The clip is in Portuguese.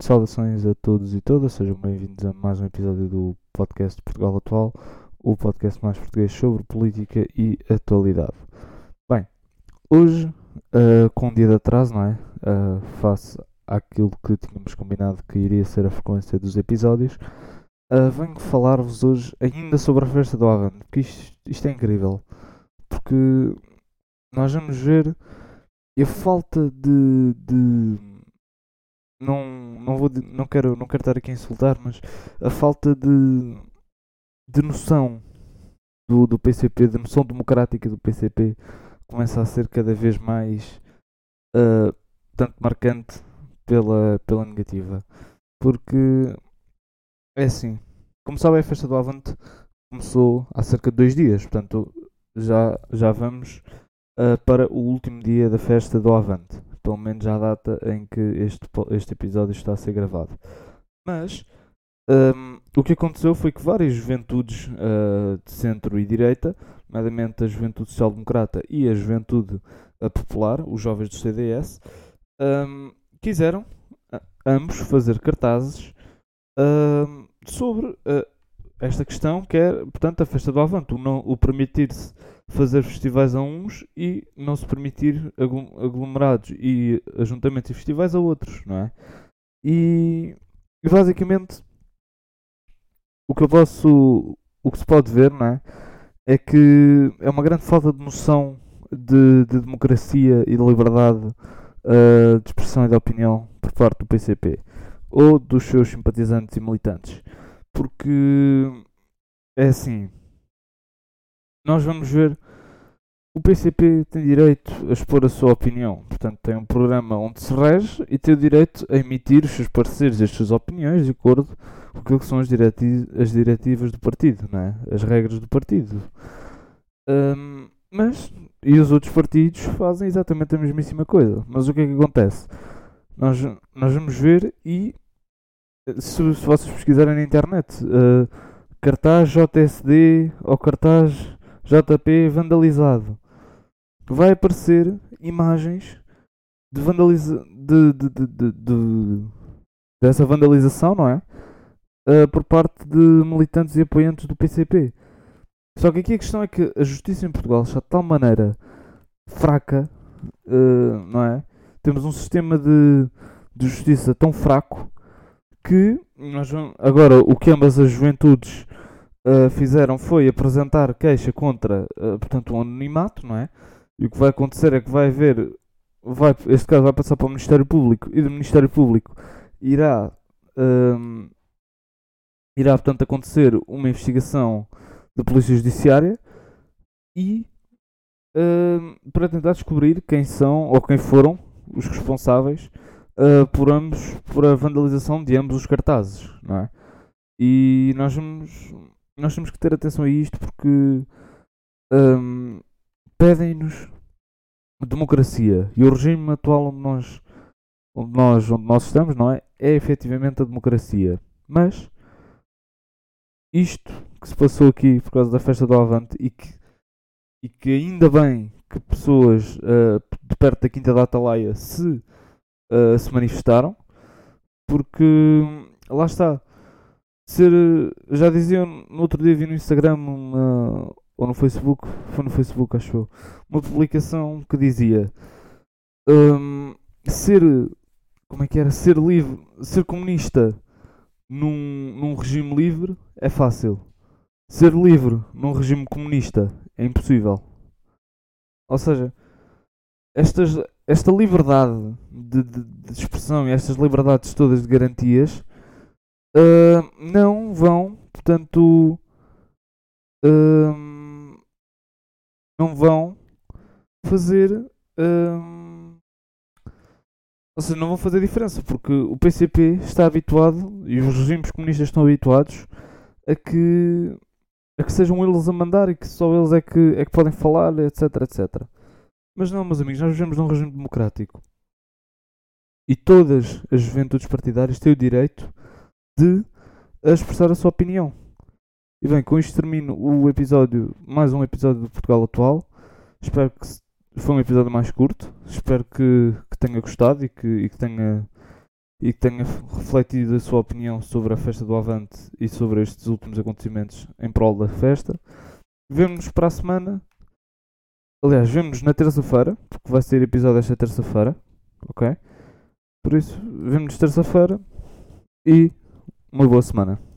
Saudações a todos e todas, sejam bem-vindos a mais um episódio do podcast Portugal Atual, o podcast mais português sobre política e atualidade. Bem, hoje, uh, com um dia de atraso, não é? Uh, face àquilo que tínhamos combinado que iria ser a frequência dos episódios, uh, venho falar-vos hoje ainda sobre a festa do Avante, porque isto, isto é incrível, porque nós vamos ver a falta de, de não, não, vou, não, quero, não quero estar aqui a insultar, mas a falta de, de noção do, do PCP, de noção democrática do PCP, começa a ser cada vez mais uh, tanto marcante pela, pela negativa. Porque é assim, como sabe, a festa do Avante começou há cerca de dois dias, portanto já, já vamos uh, para o último dia da festa do Avante pelo menos à data em que este, este episódio está a ser gravado. Mas um, o que aconteceu foi que várias juventudes uh, de centro e direita, nomeadamente a Juventude Social Democrata e a Juventude uh, Popular, os jovens do CDS, um, quiseram uh, ambos fazer cartazes hum, sobre uh, esta questão, que é, portanto, a festa do Avante, o, não, o permitir-se fazer festivais a uns e não se permitir aglomerados e ajuntamentos e festivais a outros, não é? E, basicamente o que eu posso, o que se pode ver, não é? É que é uma grande falta de noção de, de democracia e de liberdade uh, de expressão e de opinião por parte do PCP ou dos seus simpatizantes e militantes. Porque é assim, nós vamos ver. O PCP tem direito a expor a sua opinião, portanto, tem um programa onde se rege e tem o direito a emitir os seus pareceres e as suas opiniões de acordo com aquilo que são as, direti as diretivas do partido, não é? as regras do partido. Um, mas, e os outros partidos fazem exatamente a mesmíssima coisa. Mas o que é que acontece? Nós, nós vamos ver e, se, se vocês pesquisarem na internet, uh, cartaz JSD ou cartaz JP vandalizado. Vai aparecer imagens de vandaliza de, de, de, de, dessa vandalização, não é? Uh, por parte de militantes e apoiantes do PCP. Só que aqui a questão é que a justiça em Portugal está de tal maneira fraca, uh, não é? Temos um sistema de, de justiça tão fraco que nós vamos, agora o que ambas as juventudes uh, fizeram foi apresentar queixa contra, uh, portanto, o anonimato, não é? E o que vai acontecer é que vai haver, vai, este caso vai passar para o Ministério Público e do Ministério Público irá, um, ehm, irá portanto, acontecer uma investigação da Polícia Judiciária e uh, para tentar descobrir quem são ou quem foram os responsáveis uh, por ambos, por a vandalização de ambos os cartazes, não é? E nós vamos nós temos que ter atenção a isto porque um, pedem-nos democracia. E o regime atual onde nós, onde nós onde nós estamos não é? É efetivamente a democracia. Mas isto que se passou aqui por causa da festa do Avante e que, e que ainda bem que pessoas uh, de perto da Quinta da Atalaia se, uh, se manifestaram porque lá está ser. Já dizia no outro dia, vi no Instagram uma, ou no Facebook, foi no Facebook, acho eu, uma publicação que dizia um, ser. Como é que era? Ser livre, ser comunista num, num regime livre é fácil. Ser livre num regime comunista é impossível. Ou seja, estas, esta liberdade de, de, de expressão e estas liberdades todas de garantias uh, não vão, portanto, uh, não vão fazer. Uh, ou seja, não vão fazer diferença, porque o PCP está habituado e os regimes comunistas estão habituados a que, a que sejam eles a mandar e que só eles é que, é que podem falar, etc, etc. Mas não, meus amigos, nós vivemos num regime democrático. E todas as juventudes partidárias têm o direito de expressar a sua opinião. E bem, com isto termino o episódio, mais um episódio do Portugal Atual. Espero que foi um episódio mais curto. Espero que, que tenha gostado e que, e que tenha e que tenha refletido a sua opinião sobre a festa do Avante e sobre estes últimos acontecimentos em prol da festa. Vemo-nos para a semana. Aliás, vemos na terça-feira, porque vai ser episódio esta terça-feira. Ok? Por isso, vemos-nos terça-feira e uma boa semana.